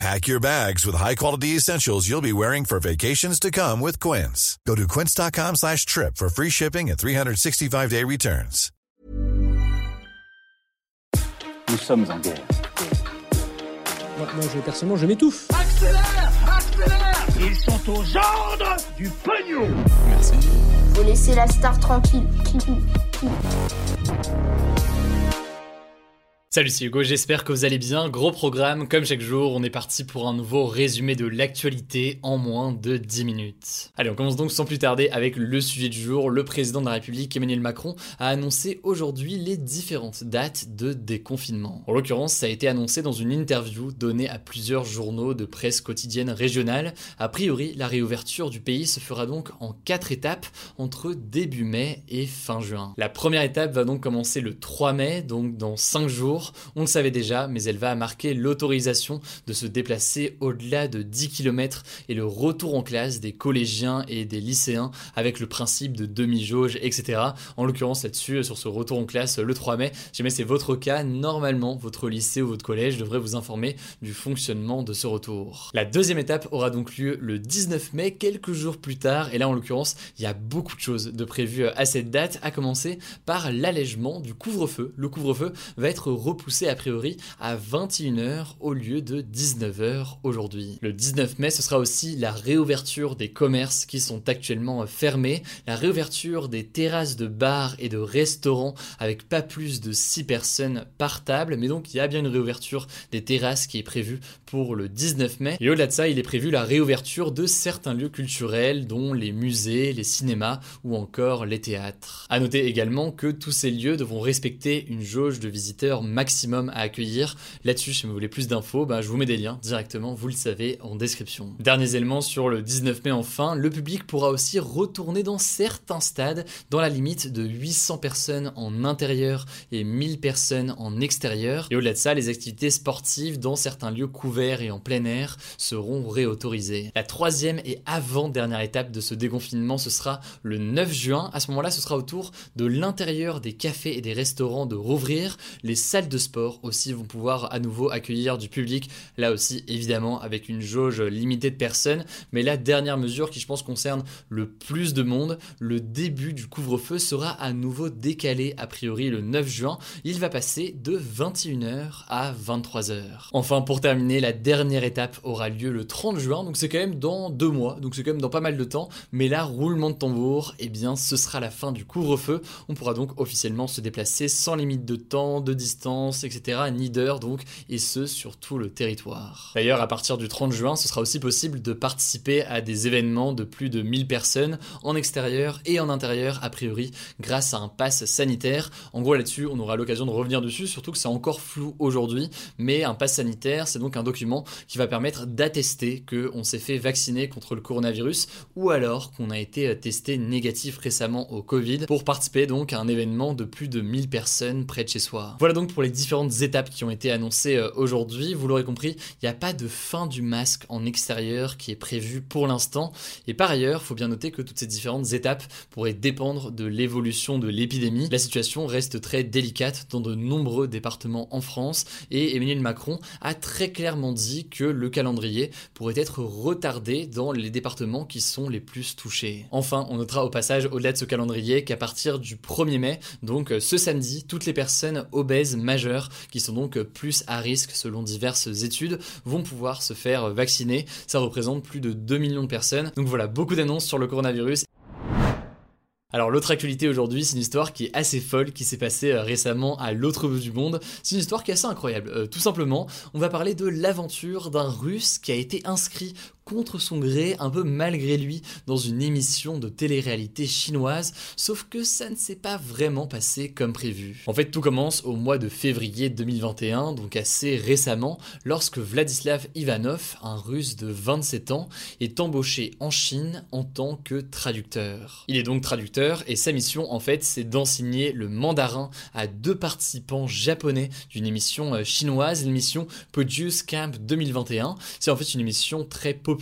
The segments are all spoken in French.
Pack your bags with high-quality essentials you'll be wearing for vacations to come with Quince. Go to quince.com slash trip for free shipping and 365-day returns. Nous sommes en guerre. Moi, moi, je, personnellement, je m'étouffe. Accélère Accélère Ils sont aux ordres du pognon Faut laisser la star tranquille. Salut, c'est Hugo, j'espère que vous allez bien. Gros programme, comme chaque jour, on est parti pour un nouveau résumé de l'actualité en moins de 10 minutes. Allez, on commence donc sans plus tarder avec le sujet du jour. Le président de la République, Emmanuel Macron, a annoncé aujourd'hui les différentes dates de déconfinement. En l'occurrence, ça a été annoncé dans une interview donnée à plusieurs journaux de presse quotidienne régionale. A priori, la réouverture du pays se fera donc en 4 étapes entre début mai et fin juin. La première étape va donc commencer le 3 mai, donc dans 5 jours on le savait déjà, mais elle va marquer l'autorisation de se déplacer au-delà de 10 km et le retour en classe des collégiens et des lycéens avec le principe de demi-jauge, etc. En l'occurrence là-dessus, sur ce retour en classe le 3 mai, jamais c'est votre cas, normalement votre lycée ou votre collège devrait vous informer du fonctionnement de ce retour. La deuxième étape aura donc lieu le 19 mai, quelques jours plus tard, et là en l'occurrence, il y a beaucoup de choses de prévues à cette date, à commencer par l'allègement du couvre-feu. Le couvre-feu va être repoussé a priori à 21h au lieu de 19h aujourd'hui. Le 19 mai, ce sera aussi la réouverture des commerces qui sont actuellement fermés, la réouverture des terrasses de bars et de restaurants avec pas plus de 6 personnes par table, mais donc il y a bien une réouverture des terrasses qui est prévue pour le 19 mai. Et au-delà de ça, il est prévu la réouverture de certains lieux culturels dont les musées, les cinémas ou encore les théâtres. A noter également que tous ces lieux devront respecter une jauge de visiteurs maximum à accueillir. Là-dessus, si vous voulez plus d'infos, bah, je vous mets des liens directement, vous le savez, en description. Derniers éléments sur le 19 mai enfin, le public pourra aussi retourner dans certains stades dans la limite de 800 personnes en intérieur et 1000 personnes en extérieur. Et au-delà de ça, les activités sportives dans certains lieux couverts et en plein air seront réautorisées. La troisième et avant-dernière étape de ce déconfinement, ce sera le 9 juin. À ce moment-là, ce sera au tour de l'intérieur des cafés et des restaurants de rouvrir. Les salles de sport aussi vont pouvoir à nouveau accueillir du public. Là aussi, évidemment, avec une jauge limitée de personnes. Mais la dernière mesure qui, je pense, concerne le plus de monde, le début du couvre-feu sera à nouveau décalé a priori le 9 juin. Il va passer de 21h à 23h. Enfin, pour terminer, la dernière étape aura lieu le 30 juin. Donc c'est quand même dans deux mois. Donc c'est quand même dans pas mal de temps. Mais là, roulement de tambour, eh bien, ce sera la fin du couvre-feu. On pourra donc officiellement se déplacer sans limite de temps, de distance, etc. Ni d'heure donc, et ce sur tout le territoire. D'ailleurs, à partir du 30 juin, ce sera aussi possible de participer à des événements de plus de 1000 personnes en extérieur et en intérieur, a priori, grâce à un pass sanitaire. En gros, là-dessus, on aura l'occasion de revenir dessus, surtout que c'est encore flou aujourd'hui, mais un pass sanitaire, c'est donc un document qui va permettre d'attester qu'on s'est fait vacciner contre le coronavirus ou alors qu'on a été testé négatif récemment au Covid pour participer donc à un événement de plus de 1000 personnes près de chez soi. Voilà donc pour les différentes étapes qui ont été annoncées euh, aujourd'hui. Vous l'aurez compris, il n'y a pas de fin du masque en extérieur qui est prévu pour l'instant. Et par ailleurs, il faut bien noter que toutes ces différentes étapes pourraient dépendre de l'évolution de l'épidémie. La situation reste très délicate dans de nombreux départements en France et Emmanuel Macron a très clairement dit que le calendrier pourrait être retardé dans les départements qui sont les plus touchés. Enfin, on notera au passage au-delà de ce calendrier qu'à partir du 1er mai, donc euh, ce samedi, toutes les personnes obèses qui sont donc plus à risque selon diverses études vont pouvoir se faire vacciner. Ça représente plus de 2 millions de personnes. Donc voilà, beaucoup d'annonces sur le coronavirus. Alors l'autre actualité aujourd'hui, c'est une histoire qui est assez folle, qui s'est passée euh, récemment à l'autre bout du monde. C'est une histoire qui est assez incroyable. Euh, tout simplement, on va parler de l'aventure d'un Russe qui a été inscrit contre son gré, un peu malgré lui, dans une émission de télé-réalité chinoise, sauf que ça ne s'est pas vraiment passé comme prévu. En fait, tout commence au mois de février 2021, donc assez récemment, lorsque Vladislav Ivanov, un russe de 27 ans, est embauché en Chine en tant que traducteur. Il est donc traducteur et sa mission en fait c'est d'enseigner le mandarin à deux participants japonais d'une émission euh, chinoise, l'émission Produce Camp 2021. C'est en fait une émission très populaire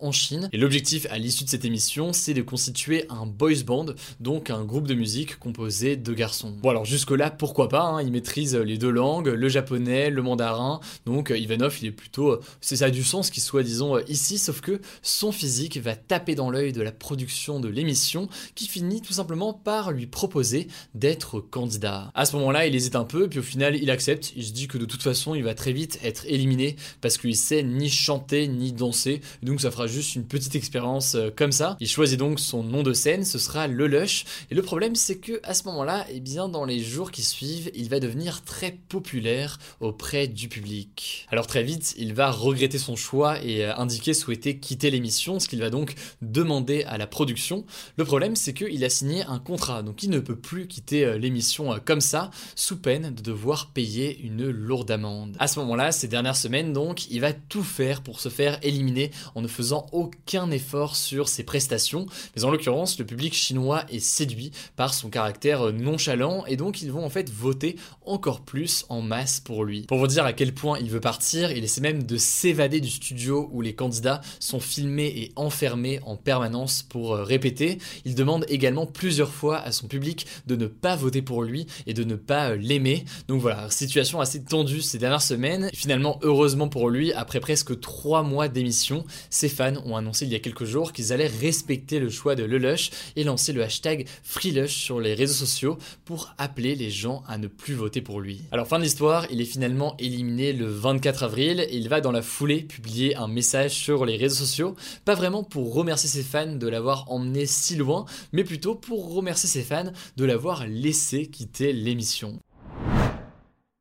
en Chine et l'objectif à l'issue de cette émission c'est de constituer un boys band, donc un groupe de musique composé de garçons. Bon alors jusque là pourquoi pas, hein, il maîtrise les deux langues, le japonais, le mandarin, donc euh, Ivanov il est plutôt, euh, c'est ça du sens qu'il soit disons ici, sauf que son physique va taper dans l'œil de la production de l'émission qui finit tout simplement par lui proposer d'être candidat. À ce moment-là, il hésite un peu, puis au final, il accepte. Il se dit que de toute façon, il va très vite être éliminé parce qu'il sait ni chanter ni danser. Donc ça fera juste une petite expérience euh, comme ça. Il choisit donc son nom de scène, ce sera Le Lush. Et le problème, c'est que à ce moment-là, et eh bien dans les jours qui suivent, il va devenir très populaire auprès du public. Alors très vite, il va regretter son choix et euh, indiquer souhaiter quitter l'émission, ce qu'il va donc demander à la production. Le problème, c'est qu'il a signé un contrat, donc il ne peut plus quitter euh, l'émission comme ça, sous peine de devoir payer une lourde amende. À ce moment-là, ces dernières semaines, donc, il va tout faire pour se faire éliminer en ne faisant aucun effort sur ses prestations. Mais en l'occurrence, le public chinois est séduit par son caractère euh, nonchalant et donc ils vont en fait voter encore plus en masse pour lui. Pour vous dire à quel point il veut partir, il essaie même de s'évader du studio où les candidats sont filmés et enfermés en permanence pour répéter. Il demande également plusieurs fois à son public de ne pas voter pour lui et de ne pas euh, l'aimer. Donc voilà, situation assez tendue ces dernières semaines. finalement, heureusement pour lui, après presque trois mois d'émission, ses fans ont annoncé il y a quelques jours qu'ils allaient respecter le choix de Lelouch et lancer le hashtag FreeLush sur les réseaux sociaux pour appeler les gens à ne plus voter pour lui. Alors fin de l'histoire, il est finalement éliminé le 24 avril et il va dans la foulée publier un message sur les réseaux sociaux, pas vraiment pour remercier ses fans de l'avoir emmené si loin, mais plutôt pour remercier ses fans de l'avoir laissé quitter l'émission.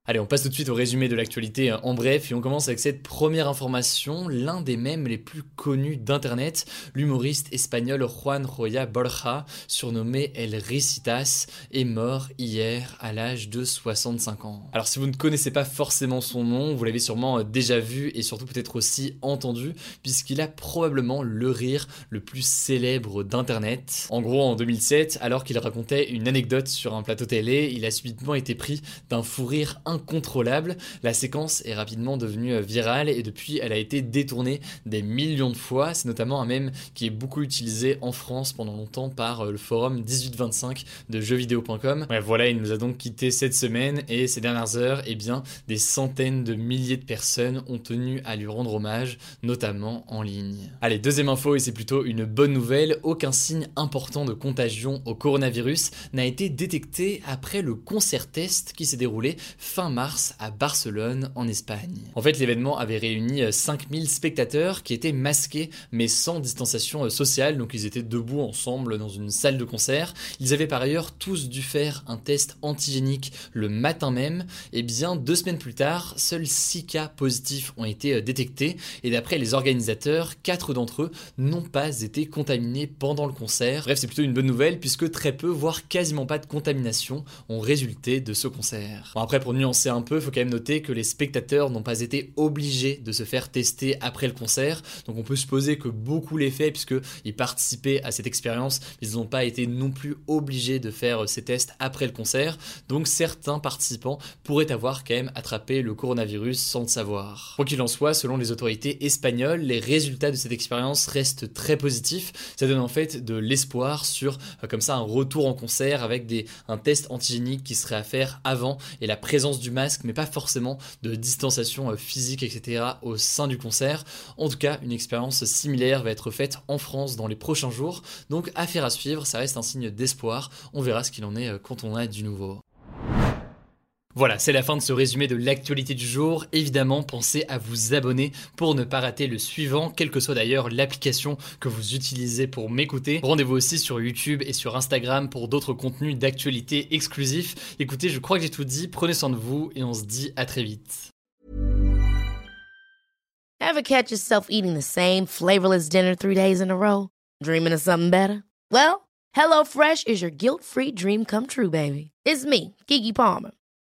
Allez, on passe tout de suite au résumé de l'actualité euh, en bref et on commence avec cette première information, l'un des mèmes les plus connus d'internet, l'humoriste espagnol Juan Roya Borja, surnommé El Ricitas, est mort hier à l'âge de 65 ans. Alors si vous ne connaissez pas forcément son nom, vous l'avez sûrement euh, déjà vu et surtout peut-être aussi entendu puisqu'il a probablement le rire le plus célèbre d'internet. En gros, en 2007, alors qu'il racontait une anecdote sur un plateau télé, il a subitement été pris d'un fou rire incontrôlable. La séquence est rapidement devenue euh, virale et depuis elle a été détournée des millions de fois. C'est notamment un mème qui est beaucoup utilisé en France pendant longtemps par euh, le forum 1825 de jeuxvideo.com. voilà, il nous a donc quitté cette semaine et ces dernières heures, eh bien, des centaines de milliers de personnes ont tenu à lui rendre hommage, notamment en ligne. Allez, deuxième info et c'est plutôt une bonne nouvelle, aucun signe important de contagion au coronavirus n'a été détecté après le concert test qui s'est déroulé fin mars à Barcelone en Espagne. En fait, l'événement avait réuni 5000 euh, spectateurs qui étaient masqués mais sans distanciation euh, sociale, donc ils étaient debout ensemble dans une salle de concert. Ils avaient par ailleurs tous dû faire un test antigénique le matin même, et bien deux semaines plus tard, seuls 6 cas positifs ont été euh, détectés, et d'après les organisateurs, 4 d'entre eux n'ont pas été contaminés pendant le concert. Bref, c'est plutôt une bonne nouvelle puisque très peu, voire quasiment pas de contamination ont résulté de ce concert. Bon, après, pour nuancer c'est un peu, il faut quand même noter que les spectateurs n'ont pas été obligés de se faire tester après le concert. Donc on peut supposer que beaucoup l'ont fait puisqu'ils participaient à cette expérience, ils n'ont pas été non plus obligés de faire ces tests après le concert. Donc certains participants pourraient avoir quand même attrapé le coronavirus sans le savoir. Quoi qu'il en soit, selon les autorités espagnoles, les résultats de cette expérience restent très positifs. Ça donne en fait de l'espoir sur euh, comme ça un retour en concert avec des, un test antigénique qui serait à faire avant et la présence du masque, mais pas forcément de distanciation euh, physique, etc. au sein du concert. En tout cas, une expérience similaire va être faite en France dans les prochains jours. Donc, affaire à suivre, ça reste un signe d'espoir. On verra ce qu'il en est euh, quand on a du nouveau. Voilà, c'est la fin de ce résumé de l'actualité du jour. Évidemment, pensez à vous abonner pour ne pas rater le suivant, quelle que soit d'ailleurs l'application que vous utilisez pour m'écouter. Rendez-vous aussi sur YouTube et sur Instagram pour d'autres contenus d'actualité exclusifs. Écoutez, je crois que j'ai tout dit, prenez soin de vous et on se dit à très vite. Ever catch yourself eating the same flavorless dinner three days in a row? Dreaming of something better? Well, HelloFresh is your guilt-free dream come true, baby. It's me, Kiki Palmer.